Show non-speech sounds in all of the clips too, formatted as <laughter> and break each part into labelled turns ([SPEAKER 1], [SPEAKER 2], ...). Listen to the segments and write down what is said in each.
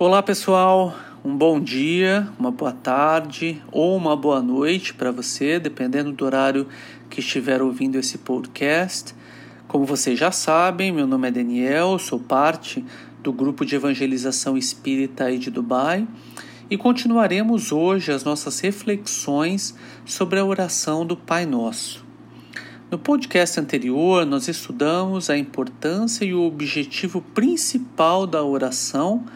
[SPEAKER 1] Olá pessoal, um bom dia, uma boa tarde ou uma boa noite para você, dependendo do horário que estiver ouvindo esse podcast. Como vocês já sabem, meu nome é Daniel, sou parte do grupo de evangelização espírita aí de Dubai e continuaremos hoje as nossas reflexões sobre a oração do Pai Nosso. No podcast anterior, nós estudamos a importância e o objetivo principal da oração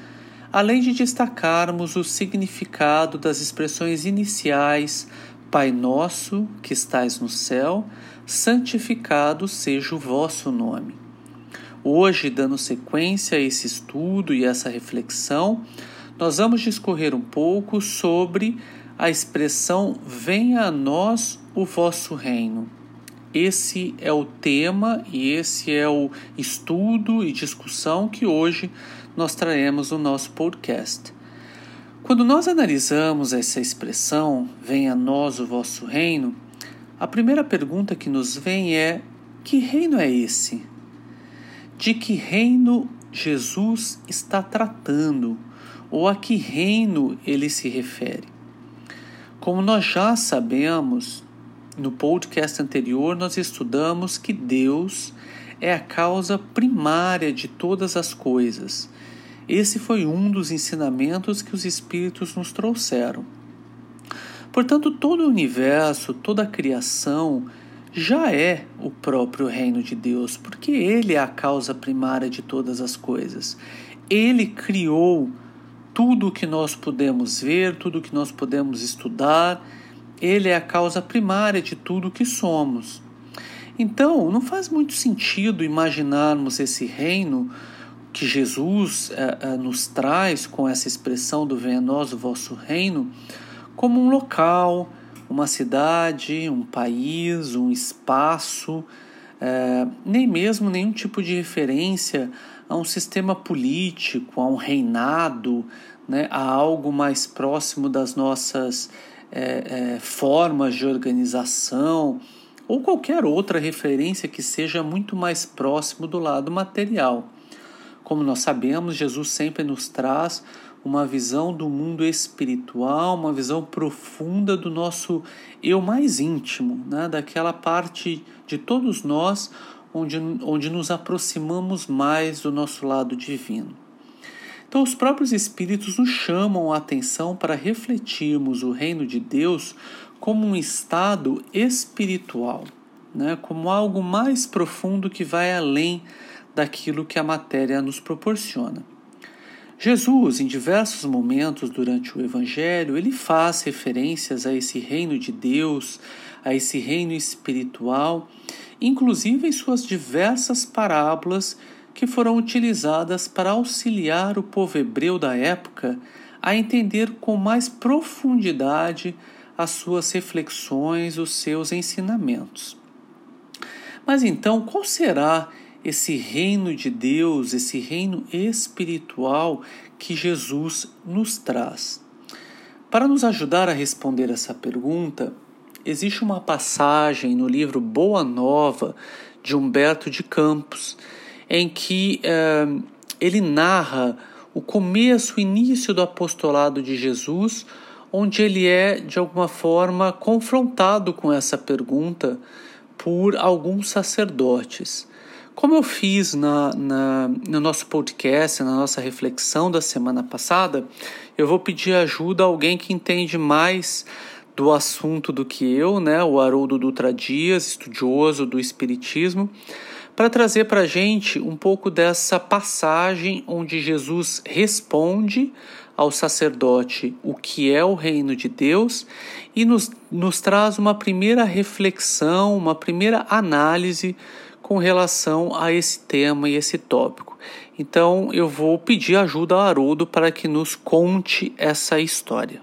[SPEAKER 1] além de destacarmos o significado das expressões iniciais Pai Nosso que estais no céu, santificado seja o vosso nome. Hoje, dando sequência a esse estudo e essa reflexão, nós vamos discorrer um pouco sobre a expressão Venha a nós o vosso reino. Esse é o tema e esse é o estudo e discussão que hoje nós traremos no nosso podcast. Quando nós analisamos essa expressão, venha a nós o vosso reino, a primeira pergunta que nos vem é: que reino é esse? De que reino Jesus está tratando? Ou a que reino ele se refere? Como nós já sabemos, no podcast anterior nós estudamos que Deus é a causa primária de todas as coisas esse foi um dos ensinamentos que os Espíritos nos trouxeram. Portanto, todo o universo, toda a criação já é o próprio reino de Deus, porque Ele é a causa primária de todas as coisas. Ele criou tudo o que nós podemos ver, tudo o que nós podemos estudar. Ele é a causa primária de tudo o que somos. Então, não faz muito sentido imaginarmos esse reino que Jesus uh, uh, nos traz com essa expressão do venha nós o vosso reino como um local, uma cidade, um país, um espaço, uh, nem mesmo nenhum tipo de referência a um sistema político, a um reinado, né, a algo mais próximo das nossas formas de organização ou qualquer outra referência que seja muito mais próximo do lado material. Como nós sabemos, Jesus sempre nos traz uma visão do mundo espiritual, uma visão profunda do nosso eu mais íntimo, né? daquela parte de todos nós onde, onde nos aproximamos mais do nosso lado divino. Então, os próprios Espíritos nos chamam a atenção para refletirmos o reino de Deus como um estado espiritual, né? como algo mais profundo que vai além daquilo que a matéria nos proporciona. Jesus, em diversos momentos durante o Evangelho, ele faz referências a esse reino de Deus, a esse reino espiritual, inclusive em suas diversas parábolas que foram utilizadas para auxiliar o povo hebreu da época a entender com mais profundidade as suas reflexões, os seus ensinamentos. Mas então, qual será esse reino de Deus, esse reino espiritual que Jesus nos traz. Para nos ajudar a responder essa pergunta, existe uma passagem no livro Boa Nova de Humberto de Campos, em que eh, ele narra o começo, o início do apostolado de Jesus, onde ele é, de alguma forma, confrontado com essa pergunta por alguns sacerdotes. Como eu fiz na, na, no nosso podcast, na nossa reflexão da semana passada, eu vou pedir ajuda a alguém que entende mais do assunto do que eu, né, o Haroldo Dutra Dias, estudioso do Espiritismo, para trazer para a gente um pouco dessa passagem onde Jesus responde ao sacerdote o que é o reino de Deus e nos, nos traz uma primeira reflexão, uma primeira análise com relação a esse tema e esse tópico. Então eu vou pedir ajuda ao Haroldo para que nos conte essa história.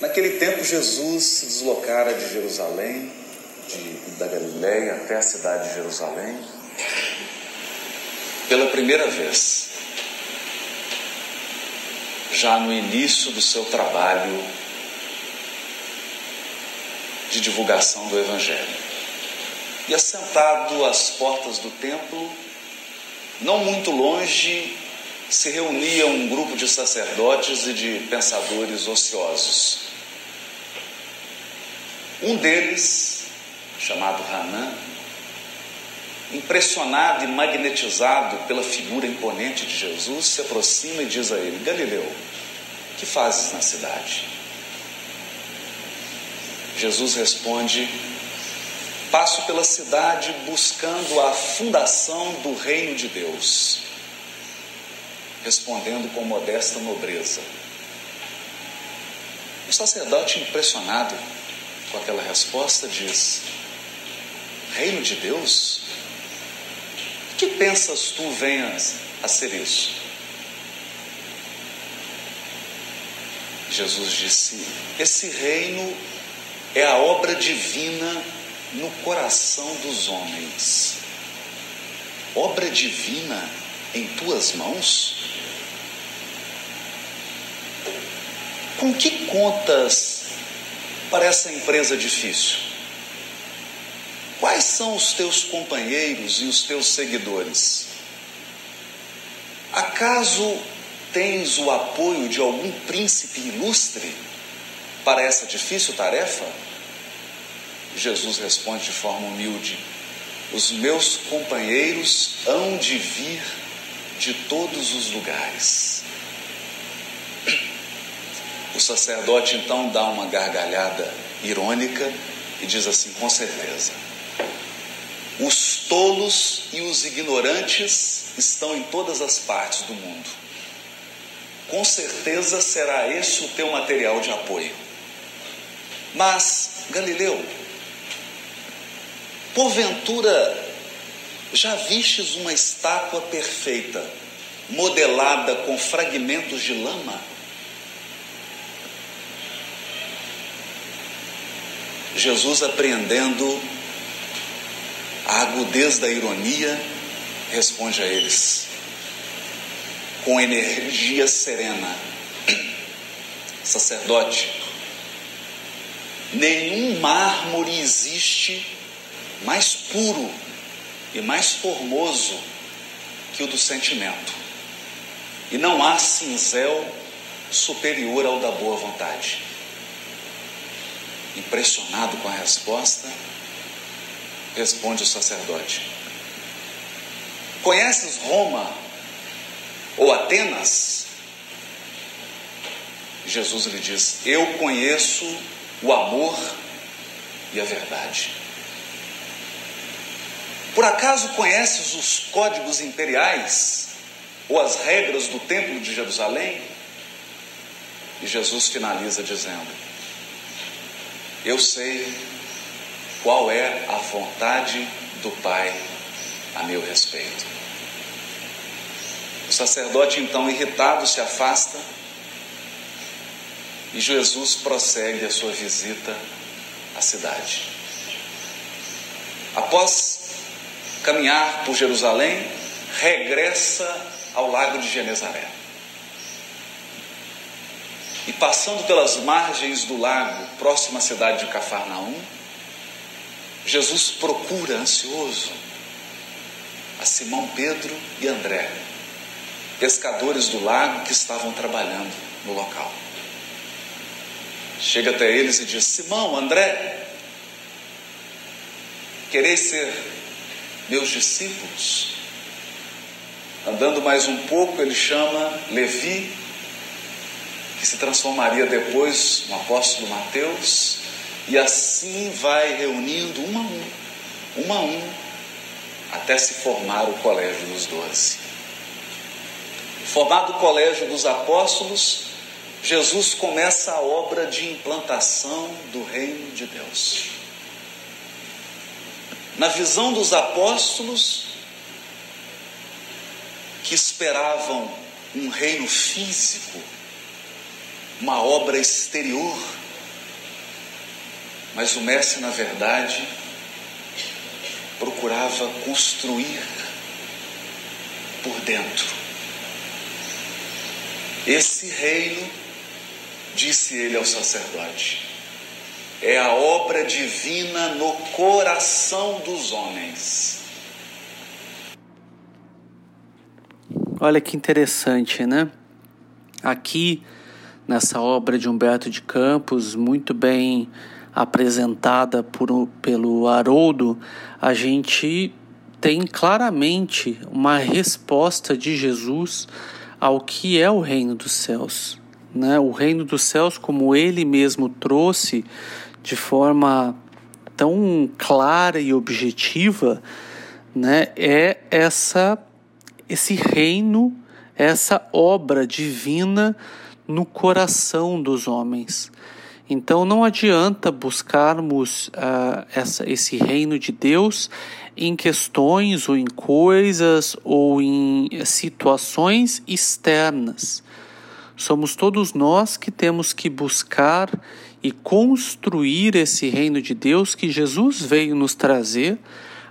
[SPEAKER 2] Naquele tempo, Jesus se deslocara de Jerusalém, de, da Galiléia até a cidade de Jerusalém, pela primeira vez, já no início do seu trabalho de divulgação do Evangelho e assentado às portas do templo, não muito longe, se reunia um grupo de sacerdotes e de pensadores ociosos. Um deles, chamado Hanan, impressionado e magnetizado pela figura imponente de Jesus, se aproxima e diz a ele: Galileu, que fazes na cidade? Jesus responde: Passo pela cidade buscando a fundação do reino de Deus, respondendo com modesta nobreza. O sacerdote, impressionado com aquela resposta, diz: Reino de Deus? Que pensas tu venhas a ser isso? Jesus disse: Esse reino é a obra divina no coração dos homens. Obra divina em tuas mãos? Com que contas para essa empresa difícil? Quais são os teus companheiros e os teus seguidores? Acaso tens o apoio de algum príncipe ilustre para essa difícil tarefa? Jesus responde de forma humilde: Os meus companheiros hão de vir de todos os lugares. O sacerdote então dá uma gargalhada irônica e diz assim: com certeza, os tolos e os ignorantes estão em todas as partes do mundo. Com certeza será esse o teu material de apoio. Mas, Galileu, Porventura, já vistes uma estátua perfeita, modelada com fragmentos de lama? Jesus, apreendendo a agudez da ironia, responde a eles com energia serena: <clears throat> Sacerdote, nenhum mármore existe mais puro e mais formoso que o do sentimento. E não há cinzel superior ao da boa vontade. Impressionado com a resposta, responde o sacerdote: Conheces Roma ou Atenas? Jesus lhe diz: Eu conheço o amor e a verdade. Por acaso conheces os códigos imperiais ou as regras do Templo de Jerusalém? E Jesus finaliza dizendo: Eu sei qual é a vontade do Pai a meu respeito. O sacerdote, então, irritado, se afasta e Jesus prossegue a sua visita à cidade. Após caminhar por Jerusalém, regressa ao lago de Genezaré. E passando pelas margens do lago, próximo à cidade de Cafarnaum, Jesus procura ansioso a Simão Pedro e André, pescadores do lago que estavam trabalhando no local. Chega até eles e diz: Simão, André, quereis ser meus discípulos. Andando mais um pouco, ele chama Levi, que se transformaria depois no apóstolo Mateus, e assim vai reunindo um a um, um a um, até se formar o colégio dos doze. Formado o colégio dos apóstolos, Jesus começa a obra de implantação do reino de Deus. Na visão dos apóstolos, que esperavam um reino físico, uma obra exterior, mas o Mestre, na verdade, procurava construir por dentro. Esse reino, disse ele ao sacerdote, é a obra divina no coração dos homens.
[SPEAKER 1] Olha que interessante, né? Aqui nessa obra de Humberto de Campos, muito bem apresentada por, pelo Haroldo, a gente tem claramente uma resposta de Jesus ao que é o reino dos céus. Né? O reino dos céus, como ele mesmo trouxe de forma tão clara e objetiva, né? é essa, esse reino, essa obra divina no coração dos homens. Então não adianta buscarmos uh, essa, esse reino de Deus em questões ou em coisas ou em situações externas. Somos todos nós que temos que buscar e construir esse reino de Deus que Jesus veio nos trazer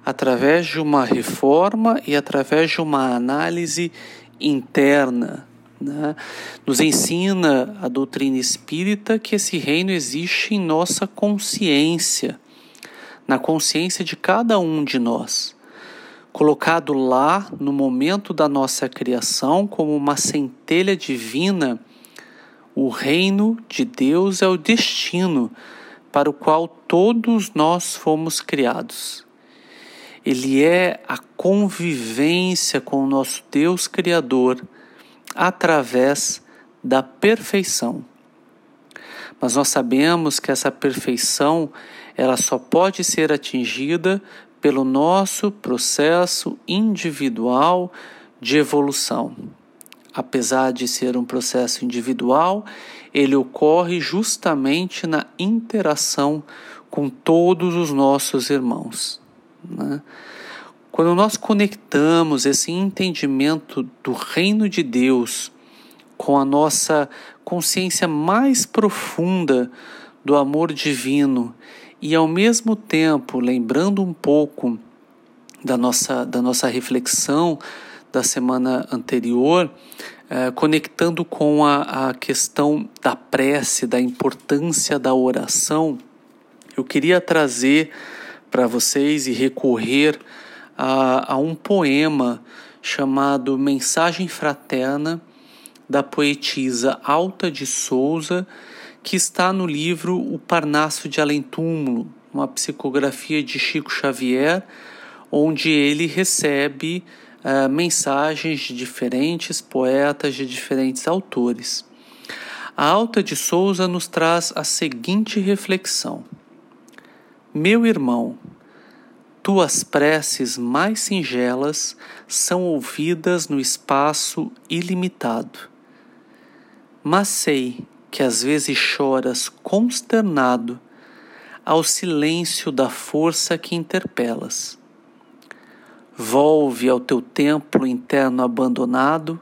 [SPEAKER 1] através de uma reforma e através de uma análise interna né? Nos ensina a doutrina espírita que esse reino existe em nossa consciência, na consciência de cada um de nós, colocado lá no momento da nossa criação como uma centelha divina. O reino de Deus é o destino para o qual todos nós fomos criados. Ele é a convivência com o nosso Deus Criador através da perfeição. Mas nós sabemos que essa perfeição ela só pode ser atingida pelo nosso processo individual de evolução. Apesar de ser um processo individual, ele ocorre justamente na interação com todos os nossos irmãos. Né? Quando nós conectamos esse entendimento do reino de Deus com a nossa consciência mais profunda do amor divino e ao mesmo tempo lembrando um pouco da nossa, da nossa reflexão da semana anterior, eh, conectando com a, a questão da prece, da importância da oração, eu queria trazer para vocês e recorrer a, a um poema chamado Mensagem Fraterna, da poetisa Alta de Souza, que está no livro O Parnasso de Além Túmulo, uma psicografia de Chico Xavier, onde ele recebe uh, mensagens de diferentes poetas, de diferentes autores. A Alta de Souza nos traz a seguinte reflexão: Meu irmão, tuas preces mais singelas são ouvidas no espaço ilimitado. Mas sei que às vezes choras consternado ao silêncio da força que interpelas. Volve ao teu templo interno abandonado,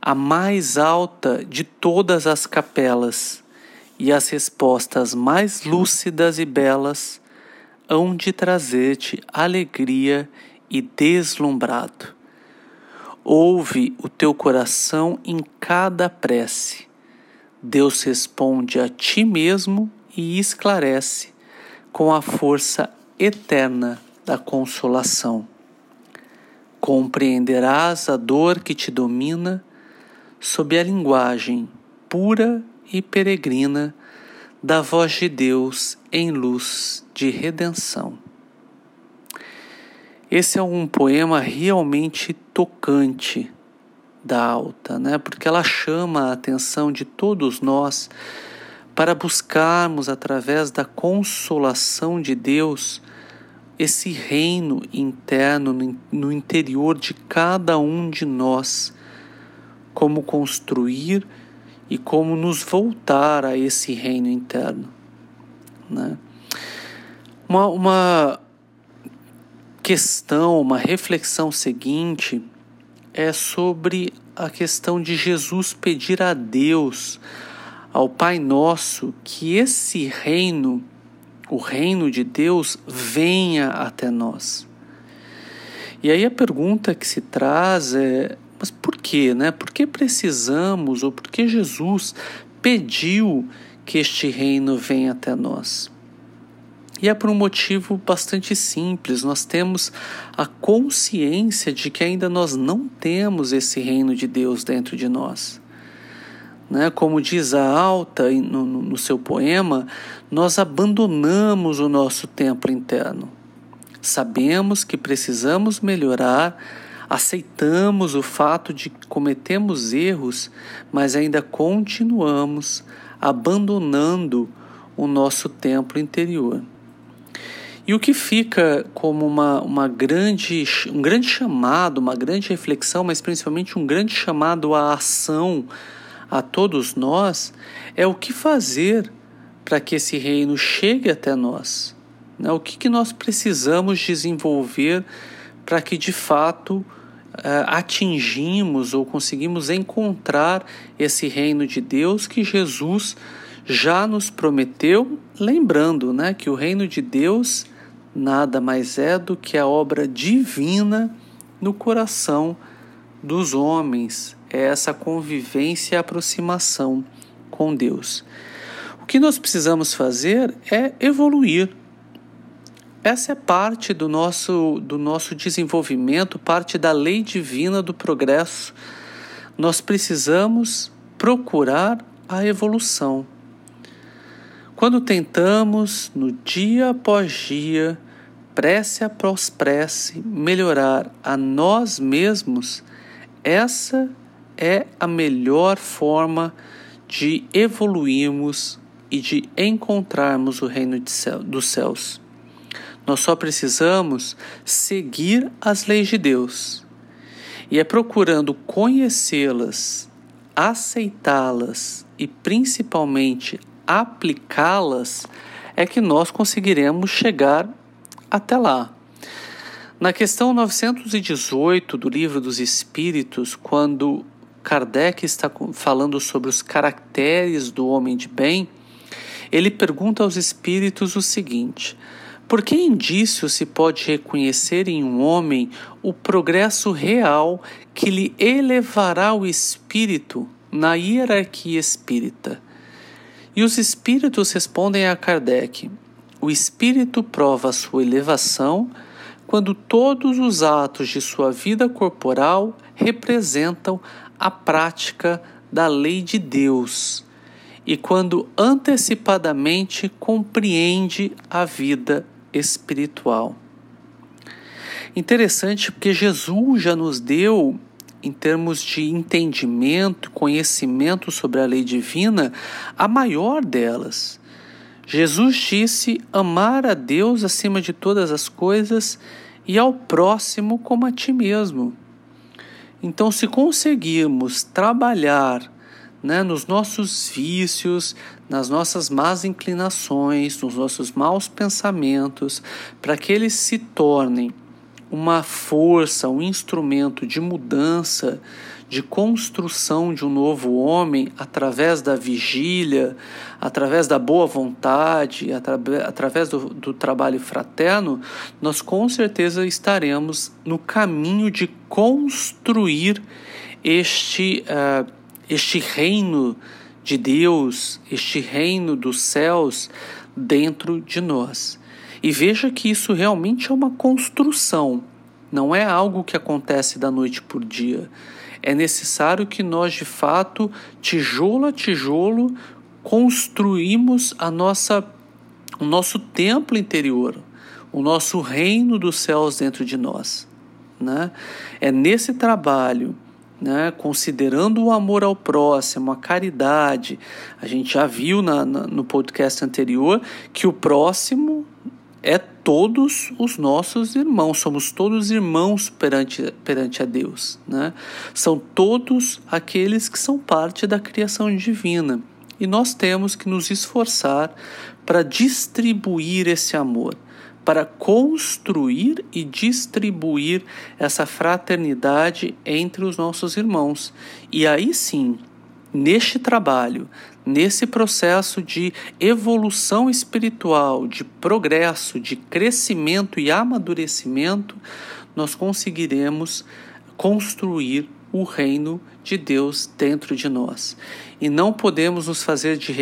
[SPEAKER 1] a mais alta de todas as capelas, e as respostas mais lúcidas e belas hão de trazer-te alegria e deslumbrado. Ouve o teu coração em cada prece. Deus responde a ti mesmo e esclarece com a força eterna da consolação. Compreenderás a dor que te domina sob a linguagem pura e peregrina da voz de Deus em luz de redenção. Esse é um poema realmente tocante da alta, né? Porque ela chama a atenção de todos nós para buscarmos através da consolação de Deus esse reino interno no interior de cada um de nós, como construir e como nos voltar a esse reino interno. Né? Uma, uma questão, uma reflexão seguinte é sobre a questão de Jesus pedir a Deus, ao Pai Nosso, que esse reino, o reino de Deus, venha até nós. E aí a pergunta que se traz é: mas por quê, né? Por que precisamos ou por que Jesus pediu que este reino venha até nós? E é por um motivo bastante simples. Nós temos a consciência de que ainda nós não temos esse reino de Deus dentro de nós. Né? Como diz a Alta no, no seu poema, nós abandonamos o nosso templo interno. Sabemos que precisamos melhorar, aceitamos o fato de que cometemos erros, mas ainda continuamos abandonando o nosso templo interior. E o que fica como uma, uma grande, um grande chamado, uma grande reflexão, mas principalmente um grande chamado à ação a todos nós, é o que fazer para que esse reino chegue até nós. Né? O que, que nós precisamos desenvolver para que de fato uh, atingimos ou conseguimos encontrar esse reino de Deus que Jesus já nos prometeu, lembrando né, que o reino de Deus nada mais é do que a obra divina no coração dos homens, é essa convivência e aproximação com Deus. O que nós precisamos fazer é evoluir. Essa é parte do nosso, do nosso desenvolvimento, parte da lei divina do progresso. Nós precisamos procurar a evolução. Quando tentamos, no dia após dia, prece após prece, melhorar a nós mesmos, essa é a melhor forma de evoluirmos e de encontrarmos o reino céu, dos céus. Nós só precisamos seguir as leis de Deus. E é procurando conhecê-las, aceitá-las e principalmente aplicá-las, é que nós conseguiremos chegar até lá. Na questão 918 do Livro dos Espíritos, quando Kardec está falando sobre os caracteres do homem de bem, ele pergunta aos espíritos o seguinte: por que indício se pode reconhecer em um homem o progresso real que lhe elevará o espírito na hierarquia espírita? E os espíritos respondem a Kardec: o espírito prova sua elevação quando todos os atos de sua vida corporal representam a prática da lei de Deus e quando antecipadamente compreende a vida espiritual. Interessante porque Jesus já nos deu em termos de entendimento, conhecimento sobre a lei divina, a maior delas. Jesus disse amar a Deus acima de todas as coisas e ao próximo como a ti mesmo. Então, se conseguirmos trabalhar né, nos nossos vícios, nas nossas más inclinações, nos nossos maus pensamentos, para que eles se tornem uma força, um instrumento de mudança, de construção de um novo homem através da vigília, através da boa vontade, atra através do, do trabalho fraterno, nós com certeza estaremos no caminho de construir este, uh, este reino de Deus, este reino dos céus dentro de nós. E veja que isso realmente é uma construção, não é algo que acontece da noite por dia. É necessário que nós, de fato, tijolo a tijolo, construímos a nossa, o nosso templo interior, o nosso reino dos céus dentro de nós. Né? É nesse trabalho né, considerando o amor ao próximo, a caridade. A gente já viu na, na, no podcast anterior que o próximo é todos os nossos irmãos, somos todos irmãos perante, perante a Deus. Né? São todos aqueles que são parte da criação divina. E nós temos que nos esforçar para distribuir esse amor, para construir e distribuir essa fraternidade entre os nossos irmãos. E aí sim, neste trabalho, nesse processo de evolução espiritual, de progresso, de crescimento e amadurecimento, nós conseguiremos construir o reino de Deus dentro de nós. E não podemos nos fazer de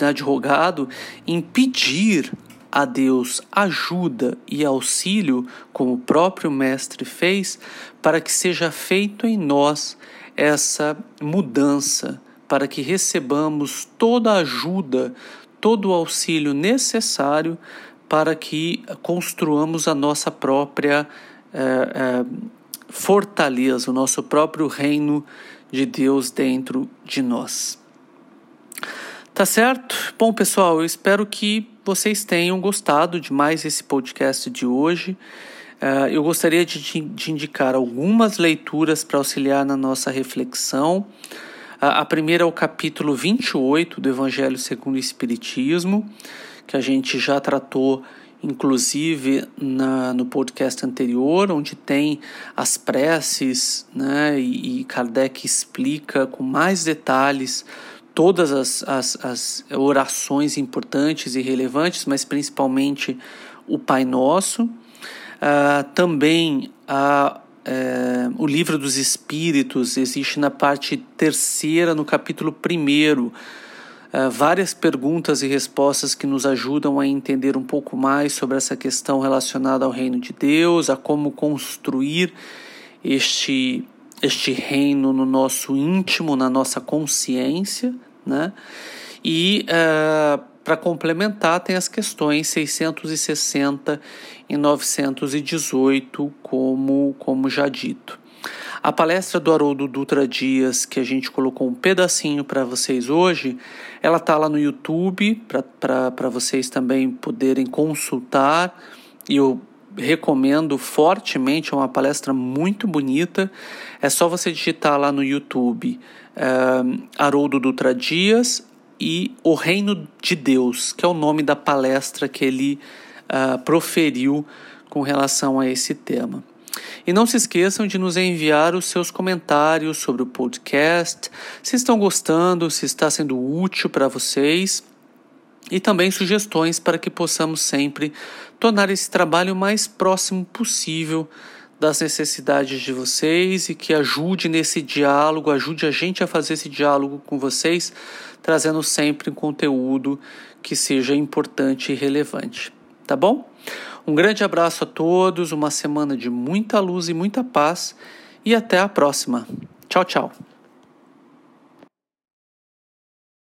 [SPEAKER 1] advogado impedir a Deus ajuda e auxílio, como o próprio Mestre fez, para que seja feito em nós essa mudança, para que recebamos toda a ajuda, todo o auxílio necessário para que construamos a nossa própria é, é, fortaleza, o nosso próprio reino de Deus dentro de nós. Tá certo? Bom, pessoal, eu espero que vocês tenham gostado de mais esse podcast de hoje. Uh, eu gostaria de, de, indicar algumas leituras para auxiliar na nossa reflexão. Uh, a primeira é o capítulo 28 do Evangelho segundo o Espiritismo, que a gente já tratou inclusive na, no podcast anterior, onde tem as preces, né, e, e Kardec explica com mais detalhes todas as, as, as orações importantes e relevantes, mas principalmente o Pai Nosso. Uh, também a, uh, o Livro dos Espíritos existe na parte terceira, no capítulo primeiro uh, várias perguntas e respostas que nos ajudam a entender um pouco mais sobre essa questão relacionada ao reino de Deus, a como construir este, este reino no nosso íntimo, na nossa consciência, né? E uh, para complementar, tem as questões 660 e 918, como, como já dito. A palestra do Haroldo Dutra Dias, que a gente colocou um pedacinho para vocês hoje, ela está lá no YouTube para vocês também poderem consultar. E eu recomendo fortemente, é uma palestra muito bonita. É só você digitar lá no YouTube uh, Haroldo Dutra Dias e O Reino de Deus, que é o nome da palestra que ele uh, proferiu com relação a esse tema. E não se esqueçam de nos enviar os seus comentários sobre o podcast, se estão gostando, se está sendo útil para vocês e também sugestões para que possamos sempre tornar esse trabalho o mais próximo possível das necessidades de vocês e que ajude nesse diálogo, ajude a gente a fazer esse diálogo com vocês, trazendo sempre um conteúdo que seja importante e relevante. Tá bom? Um grande abraço a todos, uma semana de muita luz e muita paz e até a próxima. Tchau, tchau.